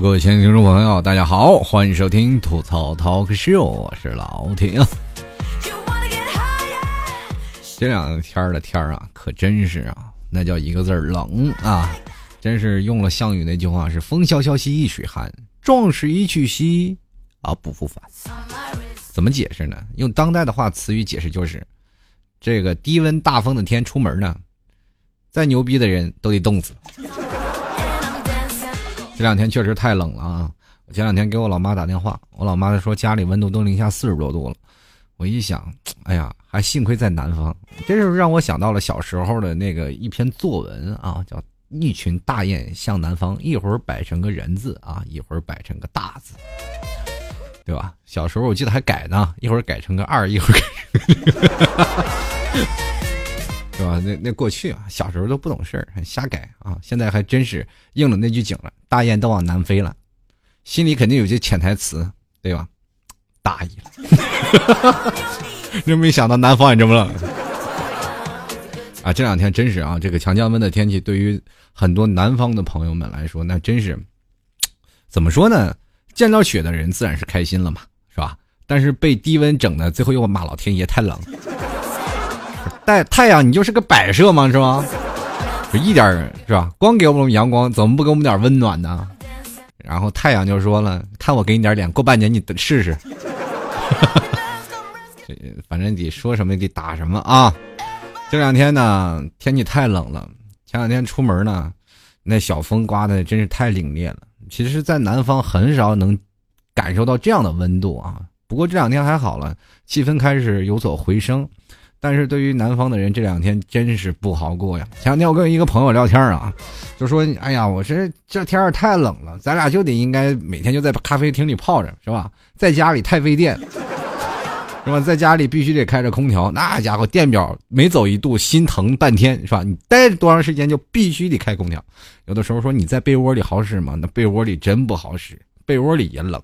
各位亲爱的听众朋友，大家好，欢迎收听吐槽 Talk Show，我是老铁。这两天的天啊，可真是啊，那叫一个字儿冷啊！真是用了项羽那句话是“风萧萧兮易水寒，壮士一去兮啊不复返”。怎么解释呢？用当代的话词语解释就是：这个低温大风的天出门呢，再牛逼的人都得冻死。这两天确实太冷了啊！我前两天给我老妈打电话，我老妈说家里温度都零下四十多度了。我一想，哎呀，还幸亏在南方，这是让我想到了小时候的那个一篇作文啊，叫“一群大雁向南方”，一会儿摆成个人字啊，一会儿摆成个大字，对吧？小时候我记得还改呢，一会儿改成个二，一会儿改，是吧？那那过去啊，小时候都不懂事儿，瞎改啊。现在还真是应了那句景了，大雁都往南飞了，心里肯定有些潜台词，对吧？大意了，真没想到南方也这么冷啊！这两天真是啊，这个强降温的天气对于很多南方的朋友们来说，那真是怎么说呢？见到雪的人自然是开心了嘛，是吧？但是被低温整的，最后又骂老天爷太冷。带太阳，你就是个摆设吗？是吧？就一点是吧？光给我们阳光，怎么不给我们点温暖呢？然后太阳就说了：“看我给你点脸，过半年你试试。”这反正得说什么得打什么啊！这两天呢，天气太冷了。前两天出门呢，那小风刮的真是太凛冽了。其实，在南方很少能感受到这样的温度啊。不过这两天还好了，气氛开始有所回升。但是对于南方的人，这两天真是不好过呀。前两天我跟一个朋友聊天啊，就说：“哎呀，我这这天儿太冷了，咱俩就得应该每天就在咖啡厅里泡着，是吧？在家里太费电，是吧？在家里必须得开着空调，那家伙电表每走一度心疼半天，是吧？你待多长时间就必须得开空调。有的时候说你在被窝里好使吗？那被窝里真不好使，被窝里也冷。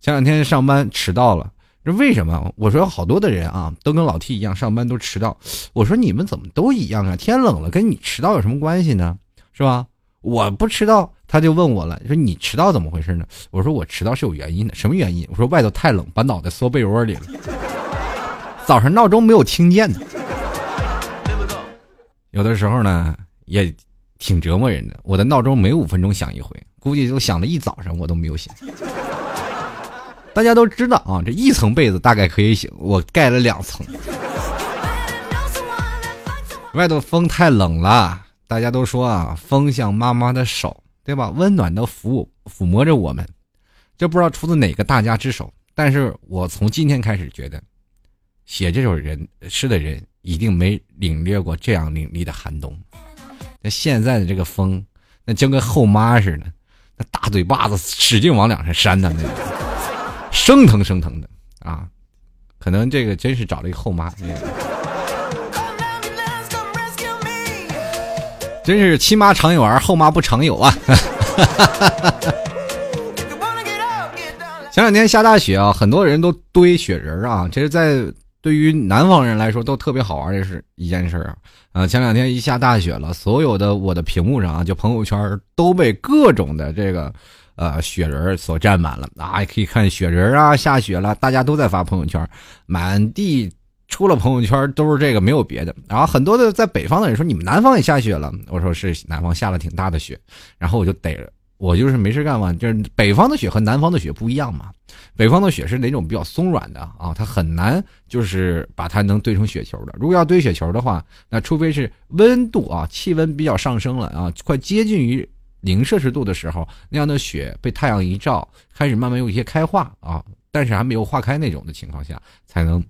前两天上班迟到了。”这为什么？我说好多的人啊，都跟老 T 一样，上班都迟到。我说你们怎么都一样啊？天冷了，跟你迟到有什么关系呢？是吧？我不迟到，他就问我了，说你迟到怎么回事呢？我说我迟到是有原因的，什么原因？我说外头太冷，把脑袋缩被窝里了。早上闹钟没有听见呢。有的时候呢，也挺折磨人的。我的闹钟每五分钟响一回，估计都响了一早上，我都没有醒。大家都知道啊，这一层被子大概可以醒，我盖了两层。外头风太冷了，大家都说啊，风像妈妈的手，对吧？温暖的抚抚摸着我们，这不知道出自哪个大家之手。但是我从今天开始觉得，写这首人诗的人一定没领略过这样凛冽的寒冬。那现在的这个风，那就跟后妈似的，那大嘴巴子使劲往脸上扇的那种。生疼生疼的啊，可能这个真是找了一个后妈，真是亲妈常有儿，后妈不常有啊。前两天下大雪啊，很多人都堆雪人啊，这是在对于南方人来说都特别好玩的是一件事啊。啊，前两天一下大雪了，所有的我的屏幕上啊，就朋友圈都被各种的这个。呃，雪人所占满了啊！可以看雪人啊，下雪了，大家都在发朋友圈，满地出了朋友圈都是这个，没有别的。然后很多的在北方的人说：“你们南方也下雪了？”我说：“是南方下了挺大的雪。”然后我就逮着，我就是没事干嘛，就是北方的雪和南方的雪不一样嘛。北方的雪是哪种比较松软的啊？它很难就是把它能堆成雪球的。如果要堆雪球的话，那除非是温度啊，气温比较上升了啊，快接近于。零摄氏度的时候，那样的雪被太阳一照，开始慢慢有一些开化啊，但是还没有化开那种的情况下，才能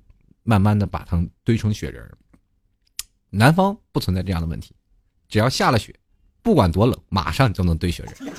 慢慢的把它堆成雪人。南方不存在这样的问题，只要下了雪，不管多冷，马上就能堆雪人。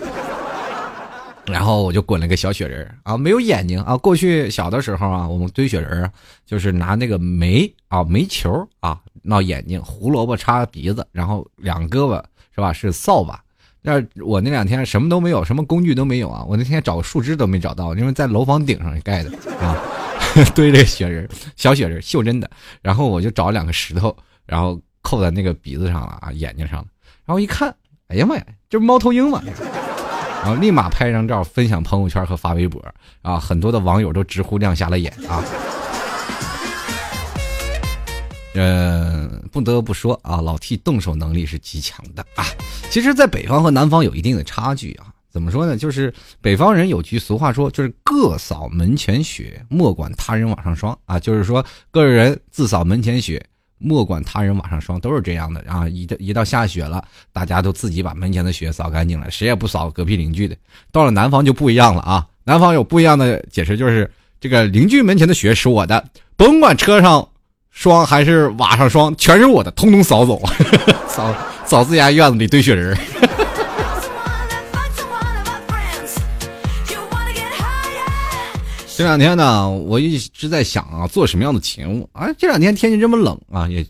然后我就滚了个小雪人啊，没有眼睛啊。过去小的时候啊，我们堆雪人就是拿那个煤啊煤球啊闹眼睛，胡萝卜插鼻子，然后两胳膊是吧是扫把。但是我那两天什么都没有，什么工具都没有啊！我那天找树枝都没找到，因为在楼房顶上盖的啊，堆着雪人，小雪人，袖珍的。然后我就找两个石头，然后扣在那个鼻子上了啊，眼睛上了。然后一看，哎呀妈呀，这不猫头鹰吗？然后立马拍张照分享朋友圈和发微博啊，很多的网友都直呼亮瞎了眼啊。呃，不得不说啊，老 T 动手能力是极强的啊。其实，在北方和南方有一定的差距啊。怎么说呢？就是北方人有句俗话说，就是“各扫门前雪，莫管他人瓦上霜”啊。就是说，个人自扫门前雪，莫管他人瓦上霜，都是这样的啊。一到一到下雪了，大家都自己把门前的雪扫干净了，谁也不扫隔壁邻居的。到了南方就不一样了啊，南方有不一样的解释，就是这个邻居门前的雪是我的，甭管车上。霜还是瓦上霜，全是我的，通通扫走，扫扫自家院子里堆雪人。这两天呢，我一直在想啊，做什么样的节目啊？这两天天气这么冷啊，也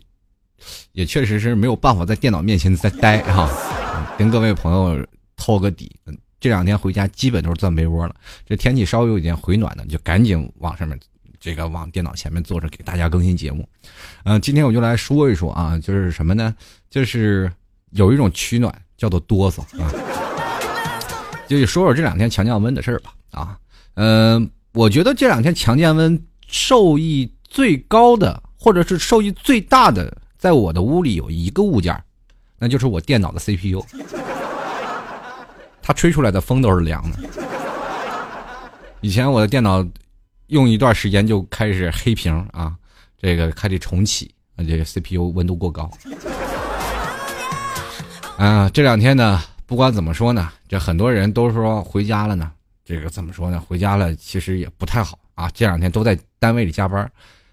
也确实是没有办法在电脑面前再待哈。跟各位朋友透个底，这两天回家基本都是钻被窝了。这天气稍微有一点回暖的，就赶紧往上面。这个往电脑前面坐着给大家更新节目，嗯，今天我就来说一说啊，就是什么呢？就是有一种取暖叫做哆嗦啊，就说说这两天强降温的事儿吧啊，嗯，我觉得这两天强降温受益最高的或者是受益最大的，在我的屋里有一个物件，那就是我电脑的 CPU，它吹出来的风都是凉的。以前我的电脑。用一段时间就开始黑屏啊，这个开始重启，这个 CPU 温度过高。啊，这两天呢，不管怎么说呢，这很多人都说回家了呢，这个怎么说呢？回家了其实也不太好啊，这两天都在单位里加班，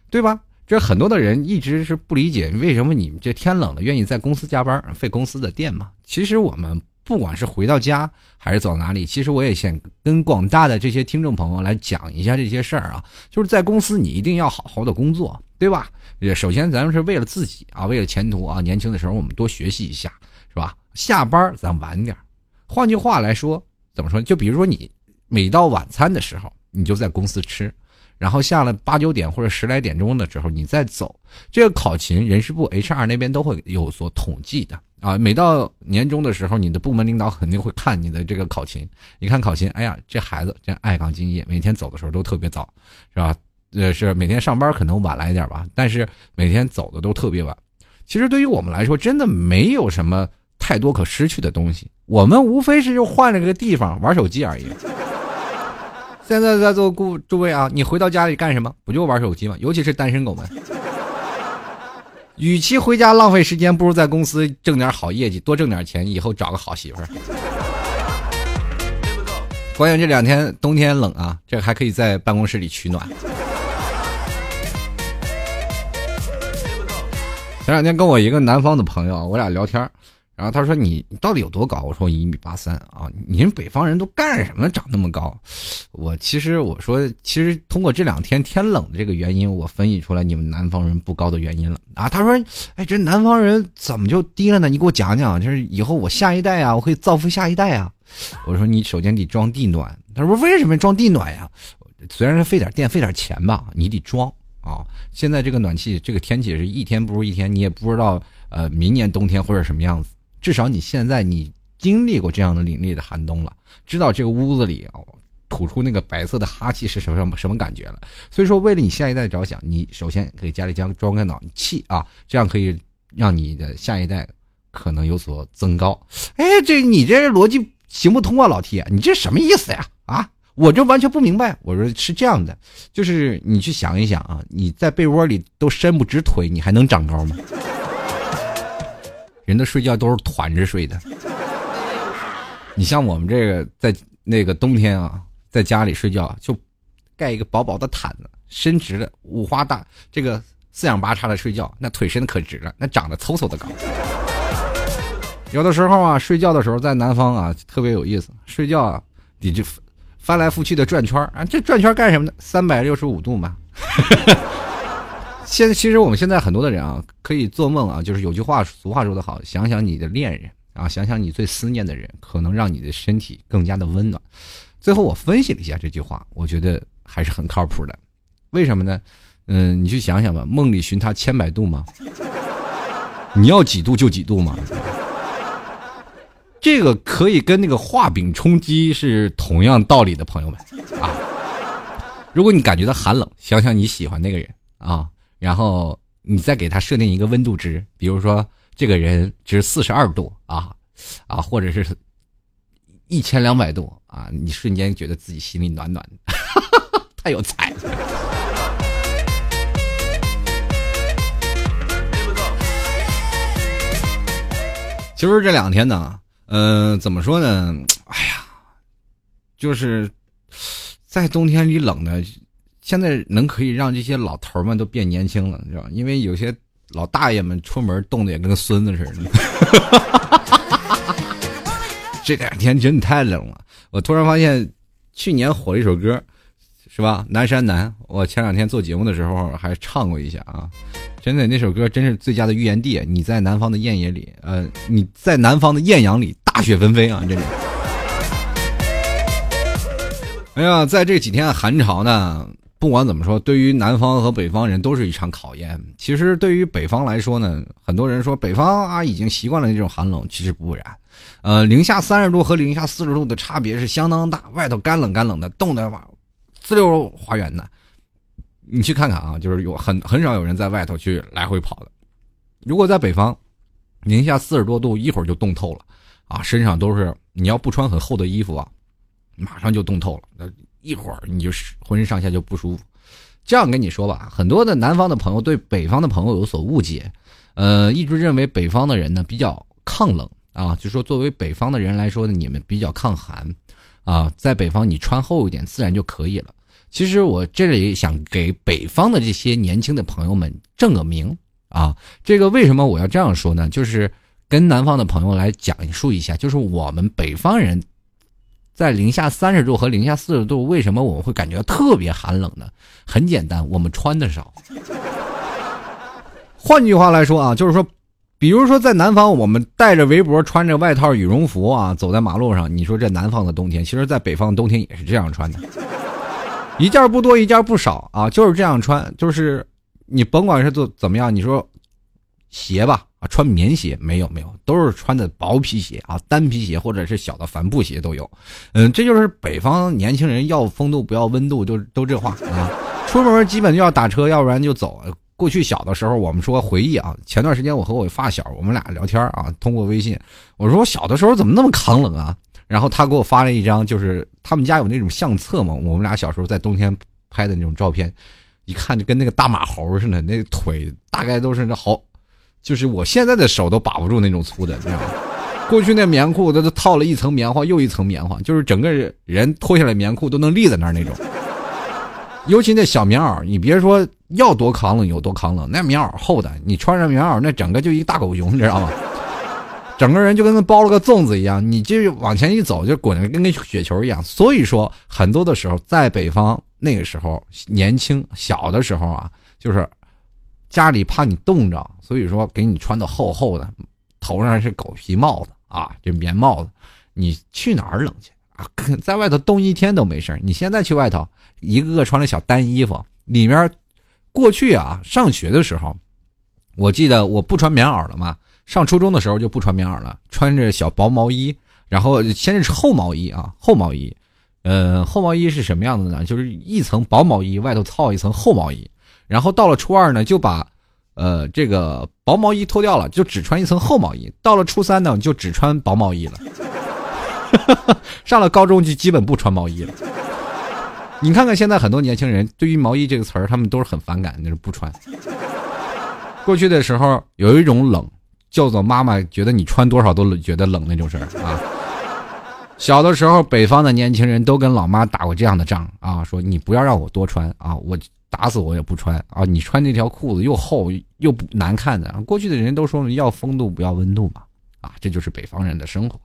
对吧？这很多的人一直是不理解为什么你们这天冷了愿意在公司加班，费公司的电嘛。其实我们。不管是回到家还是走到哪里，其实我也想跟广大的这些听众朋友来讲一下这些事儿啊。就是在公司，你一定要好好的工作，对吧？首先，咱们是为了自己啊，为了前途啊。年轻的时候，我们多学习一下，是吧？下班咱晚点。换句话来说，怎么说？就比如说你每到晚餐的时候，你就在公司吃。然后下了八九点或者十来点钟的时候，你再走。这个考勤人事部 HR 那边都会有所统计的啊。每到年终的时候，你的部门领导肯定会看你的这个考勤。你看考勤，哎呀，这孩子真爱岗敬业，每天走的时候都特别早，是吧？呃，是每天上班可能晚来一点吧，但是每天走的都特别晚。其实对于我们来说，真的没有什么太多可失去的东西。我们无非是就换了个地方玩手机而已。现在在座顾诸位啊，你回到家里干什么？不就玩手机吗？尤其是单身狗们，与其回家浪费时间，不如在公司挣点好业绩，多挣点钱，以后找个好媳妇儿。关键这两天冬天冷啊，这还可以在办公室里取暖。前两天跟我一个南方的朋友，我俩聊天。然后他说：“你到底有多高？”我说：“我一米八三啊！你们北方人都干什么长那么高？”我其实我说，其实通过这两天天冷的这个原因，我分析出来你们南方人不高的原因了啊！他说：“哎，这南方人怎么就低了呢？你给我讲讲，就是以后我下一代啊，我可以造福下一代啊！”我说：“你首先得装地暖。”他说：“为什么装地暖呀？虽然是费点电费点钱吧，你得装啊！现在这个暖气这个天气是一天不如一天，你也不知道呃明年冬天会是什么样子。”至少你现在你经历过这样的凛冽的寒冬了，知道这个屋子里哦吐出那个白色的哈气是什么什么什么感觉了。所以说，为了你下一代着想，你首先给家里将装个暖气啊，这样可以让你的下一代可能有所增高。哎，这你这逻辑行不通啊，老铁，你这什么意思呀？啊，我这完全不明白。我说是这样的，就是你去想一想啊，你在被窝里都伸不直腿，你还能长高吗？人的睡觉都是团着睡的，你像我们这个在那个冬天啊，在家里睡觉就盖一个薄薄的毯子，伸直了五花大这个四仰八叉的睡觉，那腿伸的可直了，那长得嗖嗖的高。有的时候啊，睡觉的时候在南方啊特别有意思，睡觉啊你就翻来覆去的转圈啊，这转圈干什么呢？三百六十五度嘛。现在其实我们现在很多的人啊，可以做梦啊，就是有句话俗话说得好，想想你的恋人啊，想想你最思念的人，可能让你的身体更加的温暖。最后我分析了一下这句话，我觉得还是很靠谱的。为什么呢？嗯，你去想想吧，梦里寻他千百度吗？你要几度就几度吗。这个可以跟那个画饼充饥是同样道理的，朋友们啊。如果你感觉到寒冷，想想你喜欢那个人啊，然后你再给他设定一个温度值，比如说这个人值四十二度啊，啊，或者是一千两百度啊，你瞬间觉得自己心里暖暖的，太有才了。其实这两天呢，嗯，怎么说呢？哎呀，就是在冬天里冷的，现在能可以让这些老头们都变年轻了，你知道吗？因为有些老大爷们出门冻得也跟个孙子似的。这两天真的太冷了，我突然发现去年火了一首歌，是吧？南山南，我前两天做节目的时候还唱过一下啊。真的那首歌真是最佳的预言地，你在南方的艳野里，呃，你在南方的艳阳里，大雪纷飞啊！真的。哎呀，在这几天寒潮呢，不管怎么说，对于南方和北方人都是一场考验。其实对于北方来说呢，很多人说北方啊已经习惯了那种寒冷，其实不然。呃，零下三十度和零下四十度的差别是相当大，外头干冷干冷的，冻得哇，滋溜滑圆的。你去看看啊，就是有很很少有人在外头去来回跑的。如果在北方，零下四十多度，一会儿就冻透了啊，身上都是你要不穿很厚的衣服啊，马上就冻透了。那一会儿你就是浑身上下就不舒服。这样跟你说吧，很多的南方的朋友对北方的朋友有所误解，呃，一直认为北方的人呢比较抗冷啊，就说作为北方的人来说呢，你们比较抗寒啊，在北方你穿厚一点自然就可以了。其实我这里想给北方的这些年轻的朋友们正个名啊，这个为什么我要这样说呢？就是跟南方的朋友来讲述一下，就是我们北方人，在零下三十度和零下四十度，为什么我们会感觉特别寒冷呢？很简单，我们穿的少。换句话来说啊，就是说，比如说在南方，我们带着围脖，穿着外套、羽绒服啊，走在马路上，你说这南方的冬天，其实在北方冬天也是这样穿的。一件不多，一件不少啊，就是这样穿，就是你甭管是做怎么样，你说鞋吧穿棉鞋没有没有，都是穿的薄皮鞋啊，单皮鞋或者是小的帆布鞋都有。嗯，这就是北方年轻人要风度不要温度，就都这话啊。出门基本就要打车，要不然就走。过去小的时候，我们说回忆啊，前段时间我和我发小，我们俩聊天啊，通过微信，我说我小的时候怎么那么抗冷啊？然后他给我发了一张，就是他们家有那种相册嘛，我们俩小时候在冬天拍的那种照片，一看就跟那个大马猴似的，那腿大概都是那好，就是我现在的手都把不住那种粗的，你知道吗？过去那棉裤，它都套了一层棉花又一层棉花，就是整个人脱下来棉裤都能立在那儿那种。尤其那小棉袄，你别说要多抗冷有多抗冷，那棉袄厚的，你穿上棉袄，那整个就一大狗熊，你知道吗？整个人就跟那包了个粽子一样，你就往前一走就滚的跟个雪球一样。所以说，很多的时候在北方那个时候年轻小的时候啊，就是家里怕你冻着，所以说给你穿的厚厚的，头上是狗皮帽子啊，这棉帽子，你去哪儿冷去啊？在外头冻一天都没事你现在去外头，一个个穿着小单衣服，里面过去啊上学的时候，我记得我不穿棉袄了嘛。上初中的时候就不穿棉袄了，穿着小薄毛衣，然后先是厚毛衣啊，厚毛衣，呃，厚毛衣是什么样子呢？就是一层薄毛衣，外头套一层厚毛衣，然后到了初二呢，就把，呃，这个薄毛衣脱掉了，就只穿一层厚毛衣。到了初三呢，就只穿薄毛衣了。上了高中就基本不穿毛衣了。你看看现在很多年轻人对于毛衣这个词儿，他们都是很反感，就是不穿。过去的时候有一种冷。叫做妈妈觉得你穿多少都觉得冷那种事儿啊。小的时候，北方的年轻人都跟老妈打过这样的仗啊，说你不要让我多穿啊，我打死我也不穿啊。你穿那条裤子又厚又不难看的。过去的人都说要风度不要温度嘛，啊，这就是北方人的生活。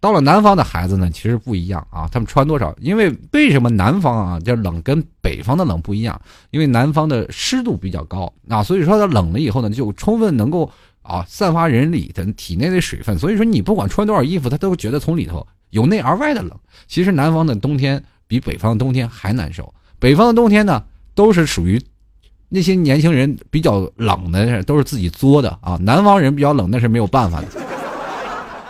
到了南方的孩子呢，其实不一样啊，他们穿多少？因为为什么南方啊这冷跟北方的冷不一样？因为南方的湿度比较高啊，所以说它冷了以后呢，就充分能够。啊，散发人里的体内的水分，所以说你不管穿多少衣服，他都觉得从里头由内而外的冷。其实南方的冬天比北方的冬天还难受。北方的冬天呢，都是属于那些年轻人比较冷的，都是自己作的啊。南方人比较冷，那是没有办法的。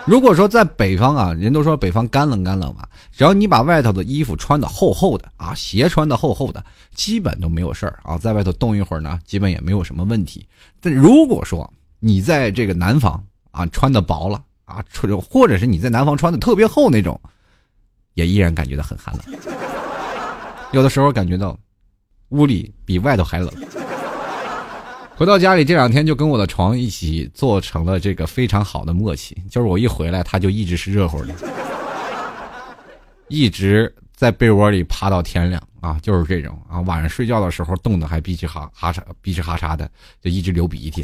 如果说在北方啊，人都说北方干冷干冷嘛，只要你把外头的衣服穿的厚厚的啊，鞋穿的厚厚的，基本都没有事儿啊，在外头冻一会儿呢，基本也没有什么问题。但如果说你在这个南方啊，穿的薄了啊，穿或者是你在南方穿的特别厚那种，也依然感觉到很寒冷。有的时候感觉到屋里比外头还冷。回到家里这两天就跟我的床一起做成了这个非常好的默契，就是我一回来，它就一直是热乎的，一直在被窝里趴到天亮啊，就是这种啊，晚上睡觉的时候冻得还鼻哧哈哈嚓鼻哧哈嚓的，就一直流鼻涕。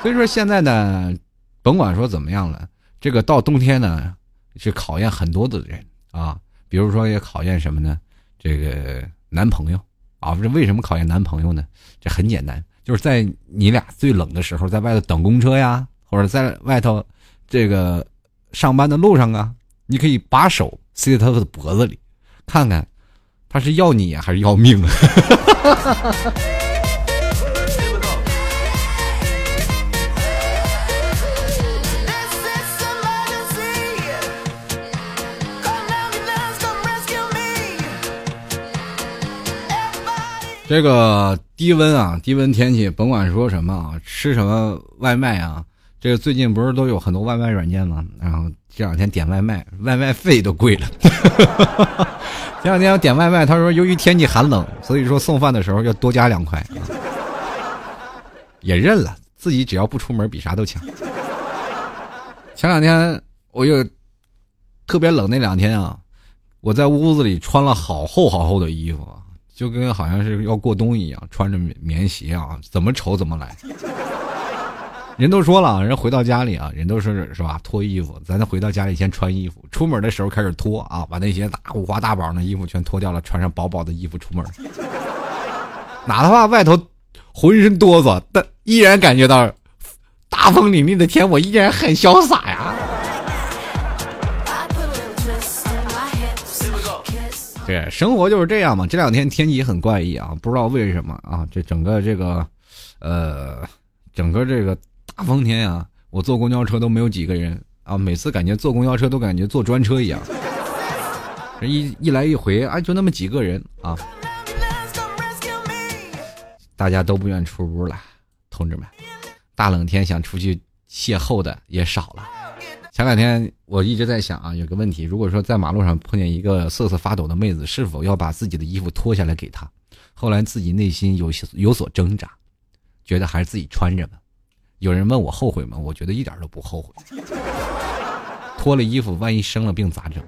所以说现在呢，甭管说怎么样了，这个到冬天呢是考验很多的人啊，比如说也考验什么呢？这个男朋友啊，这为什么考验男朋友呢？这很简单。就是在你俩最冷的时候，在外头等公车呀，或者在外头这个上班的路上啊，你可以把手塞在他的脖子里，看看他是要你还是要命哈哈哈哈哈这个低温啊，低温天气，甭管说什么啊，吃什么外卖啊，这个最近不是都有很多外卖软件吗？然后这两天点外卖，外卖费都贵了。前两天我点外卖，他说由于天气寒冷，所以说送饭的时候要多加两块，也认了，自己只要不出门，比啥都强。前两天我又特别冷那两天啊，我在屋子里穿了好厚好厚的衣服。就跟好像是要过冬一样，穿着棉鞋啊，怎么丑怎么来。人都说了，人回到家里啊，人都说是是吧？脱衣服，咱再回到家里先穿衣服，出门的时候开始脱啊，把那些大五花大绑的衣服全脱掉了，穿上薄薄的衣服出门。哪怕外头浑身哆嗦，但依然感觉到大风凛凛的天，我依然很潇洒对，生活就是这样嘛。这两天天气很怪异啊，不知道为什么啊。这整个这个，呃，整个这个大风天啊，我坐公交车都没有几个人啊。每次感觉坐公交车都感觉坐专车一样，这一一来一回啊，就那么几个人啊。大家都不愿出屋了，同志们，大冷天想出去邂逅的也少了。前两天我一直在想啊，有个问题，如果说在马路上碰见一个瑟瑟发抖的妹子，是否要把自己的衣服脱下来给她？后来自己内心有些有所挣扎，觉得还是自己穿着吧。有人问我后悔吗？我觉得一点都不后悔。脱了衣服，万一生了病咋整？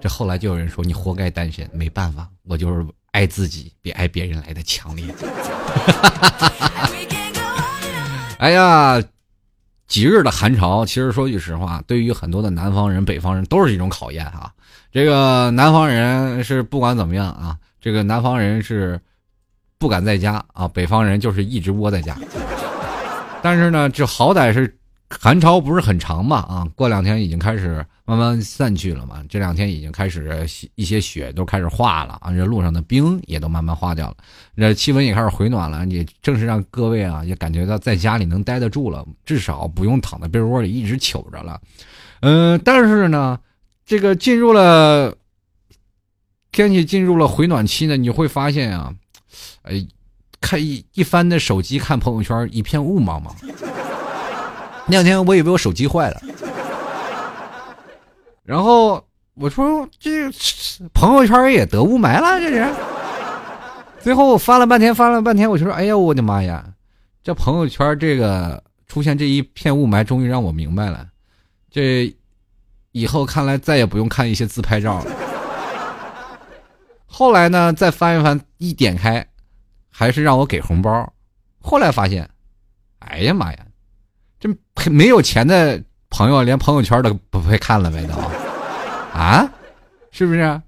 这后来就有人说你活该单身，没办法，我就是爱自己比爱别人来的强烈。哎呀，几日的寒潮，其实说句实话，对于很多的南方人、北方人都是一种考验啊。这个南方人是不管怎么样啊，这个南方人是不敢在家啊，北方人就是一直窝在家。但是呢，这好歹是。寒潮不是很长嘛？啊，过两天已经开始慢慢散去了嘛。这两天已经开始一些雪都开始化了啊，这路上的冰也都慢慢化掉了，这气温也开始回暖了。也正是让各位啊也感觉到在家里能待得住了，至少不用躺在被窝里一直糗着了。嗯，但是呢，这个进入了天气进入了回暖期呢，你会发现啊，哎，看一一翻的手机看朋友圈，一片雾茫茫。那两天我以为我手机坏了，然后我说这朋友圈也得雾霾了，这是。最后我翻了半天，翻了半天，我就说：“哎呀，我的妈呀！这朋友圈这个出现这一片雾霾，终于让我明白了。这以后看来再也不用看一些自拍照了。”后来呢，再翻一翻，一点开，还是让我给红包。后来发现，哎呀妈呀！这没有钱的朋友，连朋友圈都不会看了呗，都啊，是不是？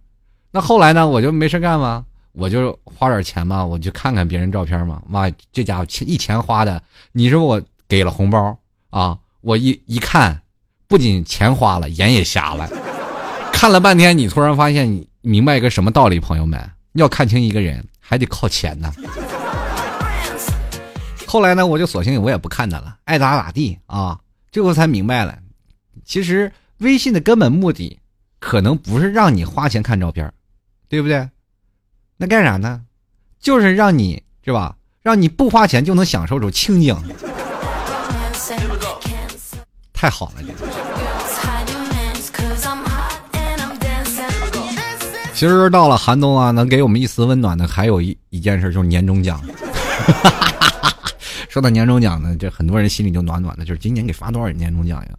那后来呢？我就没事干嘛，我就花点钱嘛，我就看看别人照片嘛。妈，这家伙一钱花的，你说我给了红包啊？我一一看，不仅钱花了，眼也瞎了。看了半天，你突然发现，你明白一个什么道理？朋友们，要看清一个人，还得靠钱呢。后来呢，我就索性我也不看他了，爱咋咋地啊。最后才明白了，其实微信的根本目的，可能不是让你花钱看照片，对不对？那干啥呢？就是让你是吧？让你不花钱就能享受种清静。太好了，这。其实到了寒冬啊，能给我们一丝温暖的，还有一一件事，就是年终奖。说到年终奖呢，这很多人心里就暖暖的，就是今年给发多少年终奖呀？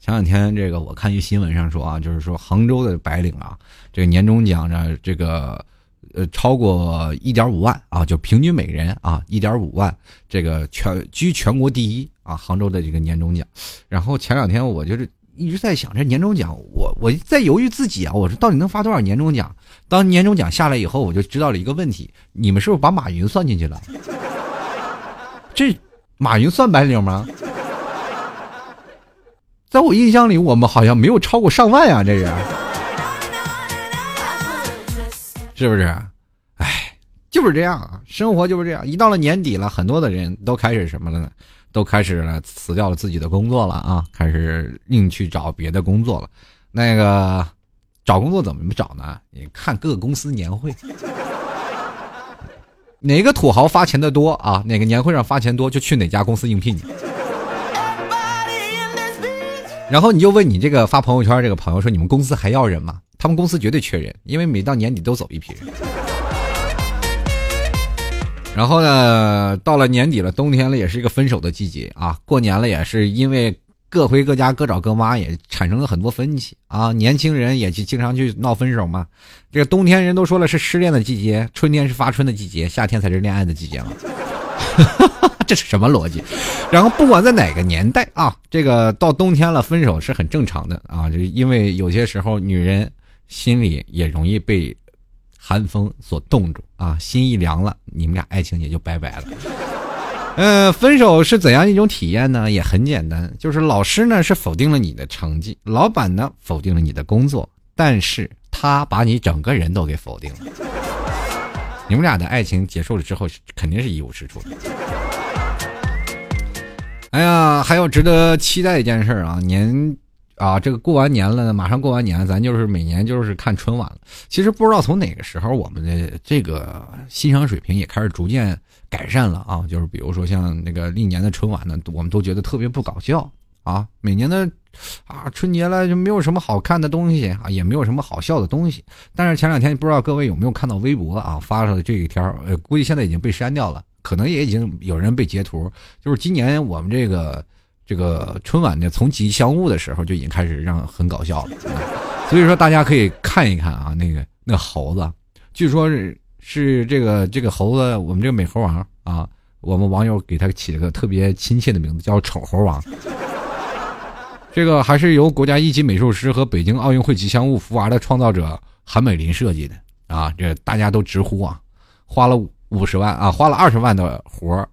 前两天这个我看一新闻上说啊，就是说杭州的白领啊，这个年终奖呢，这个呃超过一点五万啊，就平均每人啊一点五万，这个全居全国第一啊，杭州的这个年终奖。然后前两天我就是一直在想，这年终奖，我我在犹豫自己啊，我说到底能发多少年终奖？当年终奖下来以后，我就知道了一个问题：你们是不是把马云算进去了？这马云算白领吗？在我印象里，我们好像没有超过上万呀，这是，是不是？哎，就是这样啊，生活就是这样。一到了年底了，很多的人都开始什么了呢？都开始了辞掉了自己的工作了啊，开始另去找别的工作了。那个。找工作怎么找呢？你看各个公司年会，哪个土豪发钱的多啊？哪个年会上发钱多，就去哪家公司应聘。然后你就问你这个发朋友圈这个朋友说：“你们公司还要人吗？”他们公司绝对缺人，因为每到年底都走一批人。然后呢，到了年底了，冬天了，也是一个分手的季节啊。过年了，也是因为。各回各家，各找各妈，也产生了很多分歧啊！年轻人也去经常去闹分手嘛。这个冬天人都说了是失恋的季节，春天是发春的季节，夏天才是恋爱的季节嘛。这是什么逻辑？然后不管在哪个年代啊，这个到冬天了分手是很正常的啊，就因为有些时候女人心里也容易被寒风所冻住啊，心一凉了，你们俩爱情也就拜拜了。呃，分手是怎样一种体验呢？也很简单，就是老师呢是否定了你的成绩，老板呢否定了你的工作，但是他把你整个人都给否定了。你们俩的爱情结束了之后，肯定是一无是处的。哎呀，还有值得期待一件事啊，年啊，这个过完年了，马上过完年，咱就是每年就是看春晚了。其实不知道从哪个时候，我们的这个欣赏水平也开始逐渐。改善了啊，就是比如说像那个历年的春晚呢，我们都觉得特别不搞笑啊。每年的啊春节了就没有什么好看的东西啊，也没有什么好笑的东西。但是前两天不知道各位有没有看到微博啊发了这一条，呃，估计现在已经被删掉了，可能也已经有人被截图。就是今年我们这个这个春晚呢，从吉祥物的时候就已经开始让很搞笑了，所以说大家可以看一看啊，那个那猴子，据说是。是这个这个猴子，我们这个美猴王啊，我们网友给他起了个特别亲切的名字，叫丑猴王。这个还是由国家一级美术师和北京奥运会吉祥物福娃的创造者韩美林设计的啊，这大家都直呼啊，花了五十万啊，花了二十万的活儿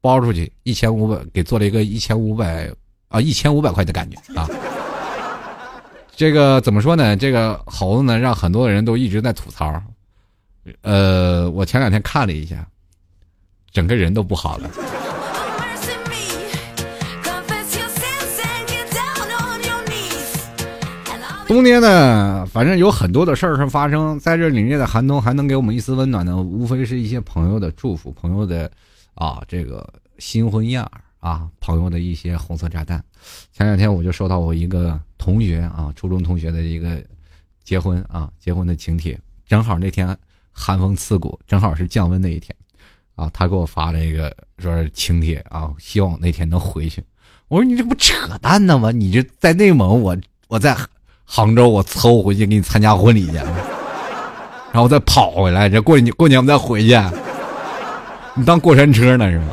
包出去一千五百，给做了一个一千五百啊一千五百块的感觉啊。这个怎么说呢？这个猴子呢，让很多人都一直在吐槽。呃，我前两天看了一下，整个人都不好了。冬天呢，反正有很多的事儿是发生在这凛冽的寒冬，还能给我们一丝温暖的，无非是一些朋友的祝福，朋友的啊，这个新婚燕尔啊，朋友的一些红色炸弹。前两天我就收到我一个同学啊，初中同学的一个结婚啊，结婚的请帖，正好那天。寒风刺骨，正好是降温那一天，啊，他给我发了一个说是请帖啊，希望那天能回去。我说你这不扯淡呢吗？你这在内蒙，我我在杭州，我凑回去给你参加婚礼去，然后再跑回来，这过年过年我们再回去，你当过山车呢是吗？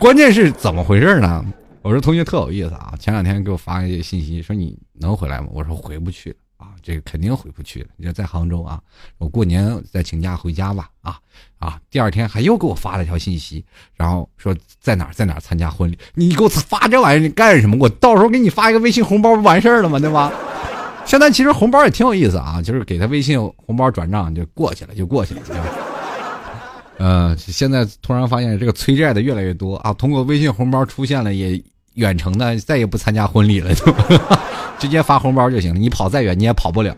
关键是怎么回事呢？我说同学特有意思啊，前两天给我发一个信息说你能回来吗？我说回不去。啊，这个肯定回不去了。你说在杭州啊，我过年再请假回家吧。啊啊，第二天还又给我发了条信息，然后说在哪儿在哪儿参加婚礼。你给我发这玩意儿你干什么？我到时候给你发一个微信红包不完事儿了吗？对吧？现在其实红包也挺有意思啊，就是给他微信红包转账就过去了，就过去了。呃，现在突然发现这个催债的越来越多啊，通过微信红包出现了，也远程的再也不参加婚礼了，就直接发红包就行了。你跑再远你也跑不了。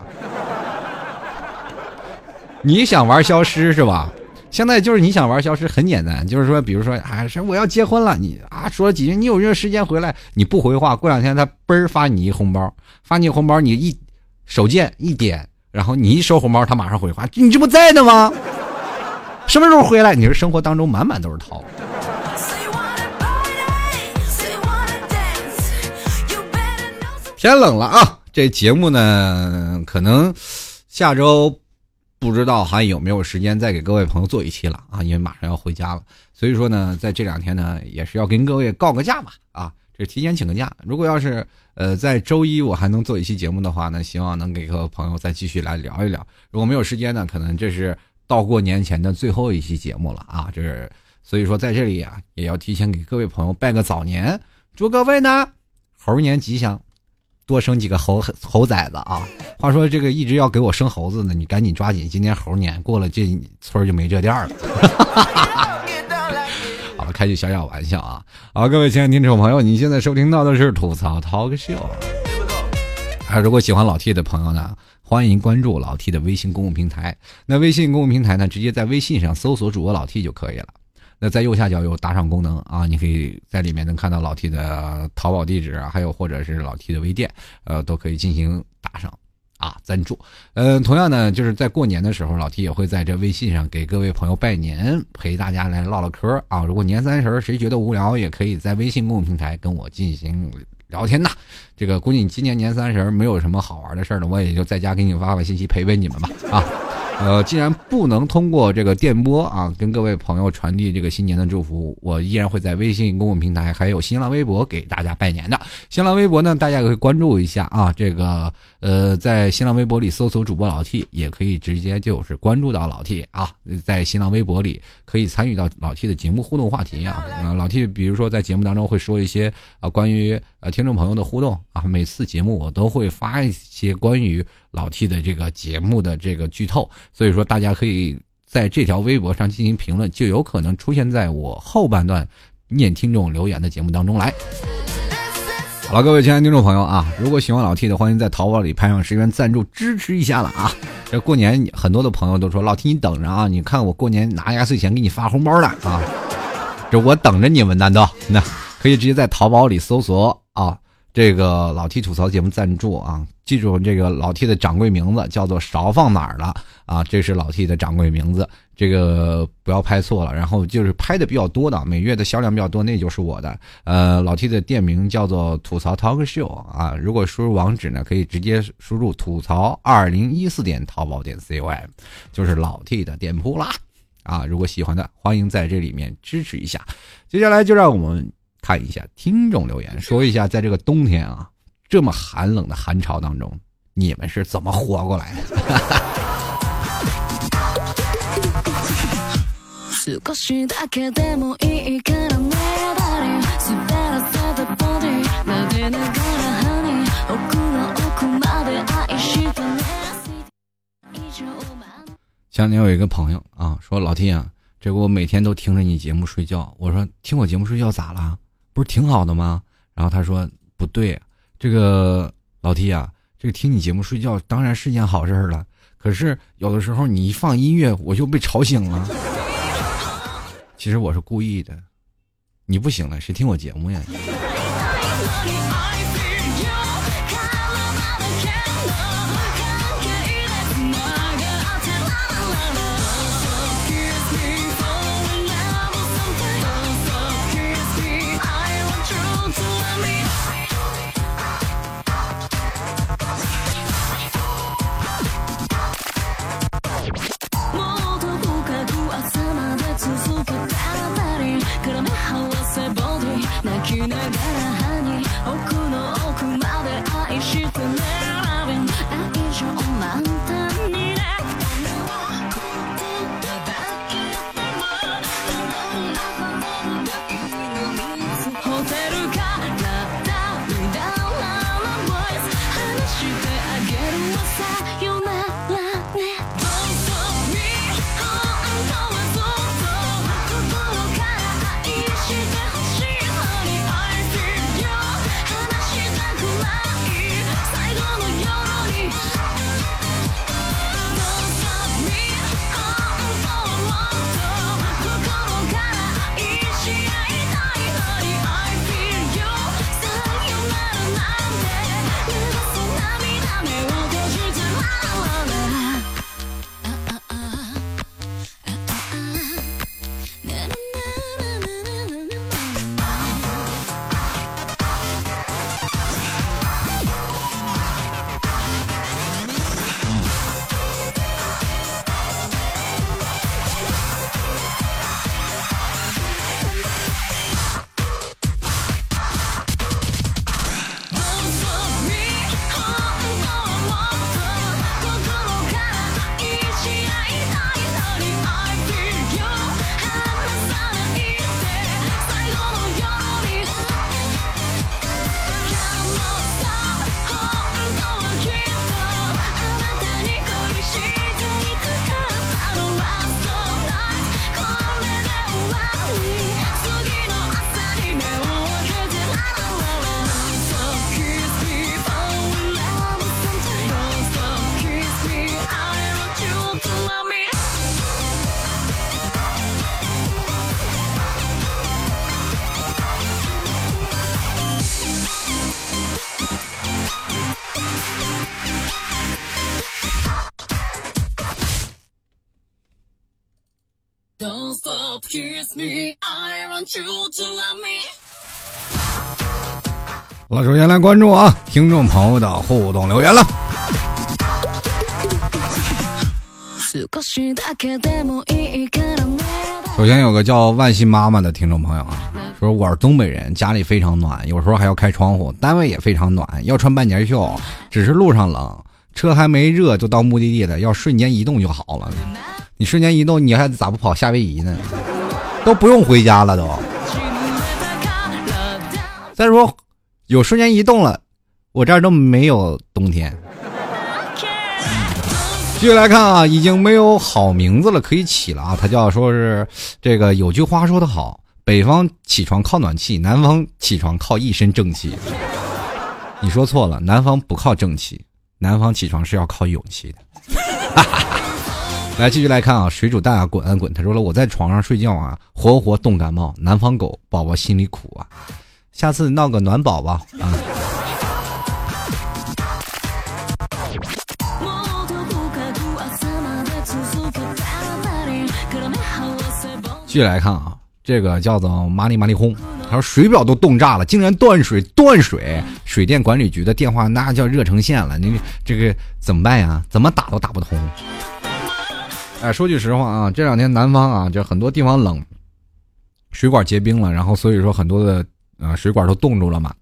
你想玩消失是吧？现在就是你想玩消失很简单，就是说，比如说啊，说我要结婚了，你啊说几句，你有没有时间回来？你不回话，过两天他嘣儿发你一红包，发你红包，你一手贱一点，然后你一收红包，他马上回话，你这不在呢吗？什么时候回来？你说生活当中满满都是套路。天冷了啊，这节目呢，可能下周。不知道还有没有时间再给各位朋友做一期了啊？因为马上要回家了，所以说呢，在这两天呢，也是要跟各位告个假嘛啊，这提前请个假。如果要是呃在周一我还能做一期节目的话呢，希望能给各位朋友再继续来聊一聊。如果没有时间呢，可能这是到过年前的最后一期节目了啊。这是所以说在这里啊，也要提前给各位朋友拜个早年，祝各位呢猴年吉祥。多生几个猴猴崽子啊！话说这个一直要给我生猴子呢，你赶紧抓紧，今年猴年过了，这村就没这店了。好了，开句小小玩笑啊！好，各位亲爱的听众朋友，你现在收听到的是吐槽 talk show。啊，如果喜欢老 T 的朋友呢，欢迎关注老 T 的微信公共平台。那微信公共平台呢，直接在微信上搜索主播老 T 就可以了。那在右下角有打赏功能啊，你可以在里面能看到老 T 的淘宝地址，还有或者是老 T 的微店，呃，都可以进行打赏啊赞助。嗯，同样呢，就是在过年的时候，老 T 也会在这微信上给各位朋友拜年，陪大家来唠唠嗑啊。如果年三十谁觉得无聊，也可以在微信公众平台跟我进行聊天呐。这个估计你今年年三十没有什么好玩的事儿呢，我也就在家给你发发信息陪陪你们吧啊。呃，既然不能通过这个电波啊，跟各位朋友传递这个新年的祝福，我依然会在微信公众平台还有新浪微博给大家拜年的。新浪微博呢，大家也可以关注一下啊。这个呃，在新浪微博里搜索主播老 T，也可以直接就是关注到老 T 啊。在新浪微博里可以参与到老 T 的节目互动话题啊。老 T 比如说在节目当中会说一些啊关于呃听众朋友的互动啊。每次节目我都会发一些关于。老 T 的这个节目的这个剧透，所以说大家可以在这条微博上进行评论，就有可能出现在我后半段念听众留言的节目当中来。好，各位亲爱的听众朋友啊，如果喜欢老 T 的，欢迎在淘宝里拍上十元赞助支持一下了啊！这过年很多的朋友都说老 T 你等着啊，你看我过年拿压岁钱给你发红包了啊！这我等着你们呢都，那可以直接在淘宝里搜索啊。这个老 T 吐槽节目赞助啊，记住这个老 T 的掌柜名字叫做勺放哪儿了啊？这是老 T 的掌柜名字，这个不要拍错了。然后就是拍的比较多的，每月的销量比较多，那就是我的。呃，老 T 的店名叫做吐槽 Talk Show 啊。如果输入网址呢，可以直接输入吐槽二零一四点淘宝点 com，就是老 T 的店铺啦。啊，如果喜欢的，欢迎在这里面支持一下。接下来就让我们。看一下听众留言，说一下，在这个冬天啊，这么寒冷的寒潮当中，你们是怎么活过来的？前两天有一个朋友啊，说老 T 啊，这我每天都听着你节目睡觉。我说听我节目睡觉咋了？不是挺好的吗？然后他说不对，这个老 T 啊，这个听你节目睡觉当然是件好事了。可是有的时候你一放音乐，我就被吵醒了。其实我是故意的，你不醒了，谁听我节目呀？好了，首先来关注啊，听众朋友的互动留言了。首先有个叫万心妈妈的听众朋友啊，说我是东北人，家里非常暖，有时候还要开窗户，单位也非常暖，要穿半截袖，只是路上冷，车还没热就到目的地了，要瞬间移动就好了。你瞬间移动，你还咋不跑夏威夷呢？都不用回家了都。再说。有瞬间移动了，我这儿都没有冬天。继续来看啊，已经没有好名字了，可以起了啊。他叫说是这个有句话说得好，北方起床靠暖气，南方起床靠一身正气。你说错了，南方不靠正气，南方起床是要靠勇气的。哈哈哈来继续来看啊，水煮蛋啊，滚啊滚。他说了，我在床上睡觉啊，活活冻感冒，南方狗宝宝心里苦啊。下次闹个暖宝宝啊！继续来看啊，这个叫做麻里麻里轰，他说水表都冻炸了，竟然断水断水，水电管理局的电话那叫热成线了，你这个怎么办呀？怎么打都打不通。哎，说句实话啊，这两天南方啊，就很多地方冷，水管结冰了，然后所以说很多的。啊，水管都冻住了嘛？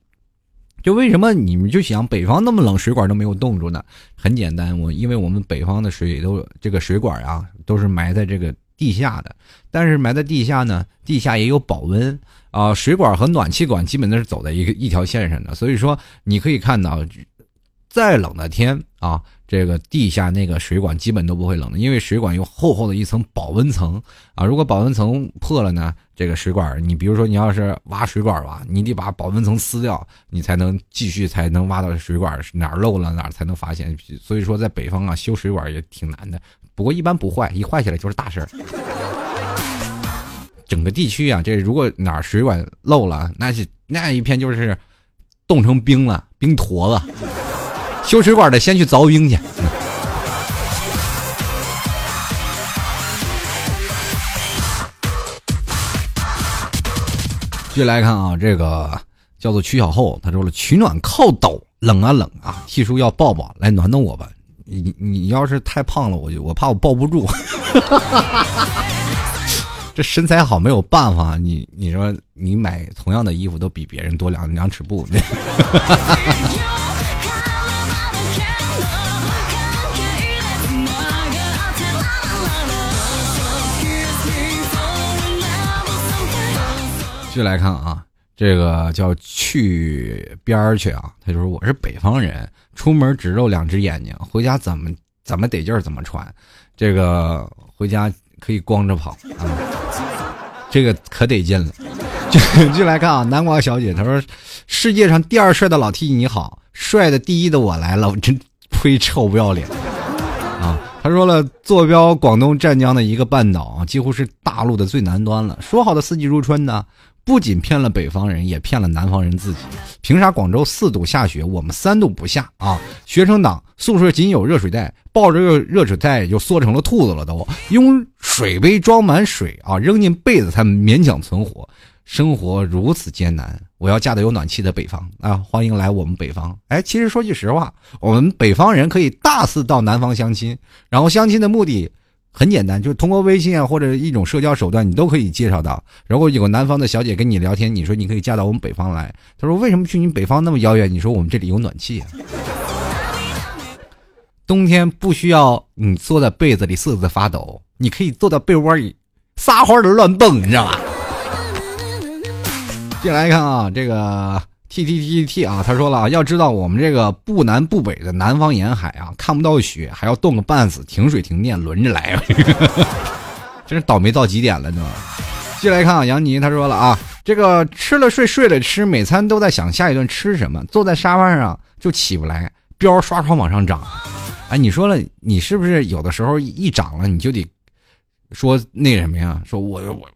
就为什么你们就想北方那么冷，水管都没有冻住呢？很简单，我因为我们北方的水都这个水管啊，都是埋在这个地下的。但是埋在地下呢，地下也有保温啊，水管和暖气管基本都是走在一个一条线上的。所以说，你可以看到，再冷的天啊。这个地下那个水管基本都不会冷的，因为水管有厚厚的一层保温层啊。如果保温层破了呢，这个水管你比如说你要是挖水管吧，你得把保温层撕掉，你才能继续才能挖到水管哪儿漏了哪儿才能发现。所以说在北方啊修水管也挺难的，不过一般不坏，一坏起来就是大事儿。整个地区啊，这如果哪儿水管漏了，那是那一片就是冻成冰了，冰坨子。修水管的先去凿冰去。继续来看啊，这个叫做曲小厚，他说了：“取暖靠抖，冷啊冷啊，替叔要抱抱，来暖暖我吧。你你要是太胖了，我就我怕我抱不住。这身材好没有办法，你你说你买同样的衣服都比别人多两两尺布。”续来看啊，这个叫去边儿去啊。他就说我是北方人，出门只露两只眼睛，回家怎么怎么得劲儿怎么穿。这个回家可以光着跑啊，这个可得劲了。继续来看啊，南瓜小姐她说，世界上第二帅的老 T 你好，帅的第一的我来了，我真呸，臭不要脸啊！他说了，坐标广东湛江的一个半岛啊，几乎是大陆的最南端了。说好的四季如春呢？不仅骗了北方人，也骗了南方人自己。凭啥广州四度下雪，我们三度不下啊？学生党宿舍仅有热水袋，抱着热热水袋就缩成了兔子了，都用水杯装满水啊，扔进被子才勉强存活。生活如此艰难，我要嫁到有暖气的北方啊！欢迎来我们北方。哎，其实说句实话，我们北方人可以大肆到南方相亲，然后相亲的目的。很简单，就是通过微信啊，或者一种社交手段，你都可以介绍到。如果有个南方的小姐跟你聊天，你说你可以嫁到我们北方来。她说为什么去你北方那么遥远？你说我们这里有暖气啊，冬天不需要你缩在被子里瑟瑟发抖，你可以坐在被窝里撒欢的乱蹦，你知道吧？进来看啊，这个。T T T T 啊，他说了，要知道我们这个不南不北的南方沿海啊，看不到雪还要冻个半死，停水停电轮着来，真是倒霉到极点了，呢。继续来看啊，杨妮他说了啊，这个吃了睡睡了吃，每餐都在想下一顿吃什么，坐在沙发上就起不来，膘刷刷往上涨。哎，你说了，你是不是有的时候一涨了，你就得说那什么呀？说我我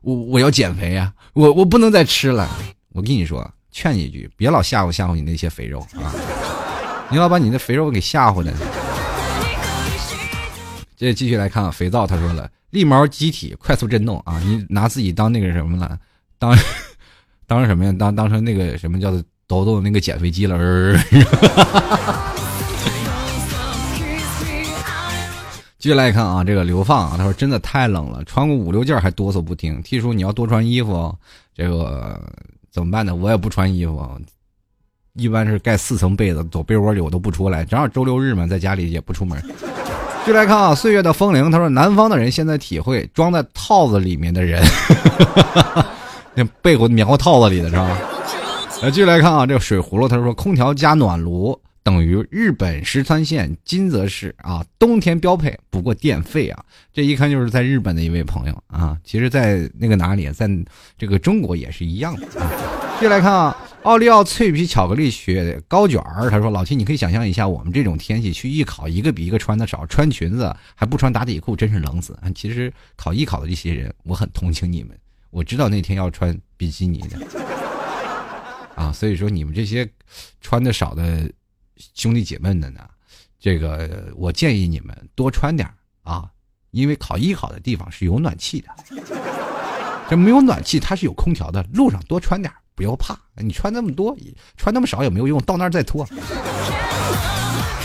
我我要减肥呀，我我不能再吃了。我跟你说。劝你一句，别老吓唬吓唬你那些肥肉啊！你老把你那肥肉给吓唬的。这继续来看，肥皂他说了，立毛机体快速震动啊，你拿自己当那个什么了，当当什么呀？当当成那个什么叫做抖抖那个减肥机了。继续来看啊，这个流放啊，他说真的太冷了，穿个五六件还哆嗦不停。T 叔你要多穿衣服，这个怎么办呢？我也不穿衣服，一般是盖四层被子，躲被窝里我都不出来。正好周六日嘛，在家里也不出门。继续来看啊，岁月的风铃，他说南方的人现在体会装在套子里面的人，那被子棉花套子里的是吧？来 继续来看啊，这个水葫芦，他说空调加暖炉。等于日本石川县金泽市啊，冬天标配，不过电费啊，这一看就是在日本的一位朋友啊。其实，在那个哪里，在这个中国也是一样的。啊接下来看啊，奥利奥脆皮巧克力雪糕卷儿，他说：“老七，你可以想象一下，我们这种天气去艺考，一个比一个穿的少，穿裙子还不穿打底裤，真是冷死。”其实考艺考的这些人，我很同情你们。我知道那天要穿比基尼的 啊，所以说你们这些穿的少的。兄弟姐妹们的呢，这个我建议你们多穿点啊，因为考艺考的地方是有暖气的，这没有暖气它是有空调的，路上多穿点不要怕。你穿那么多，穿那么少也没有用，到那儿再脱。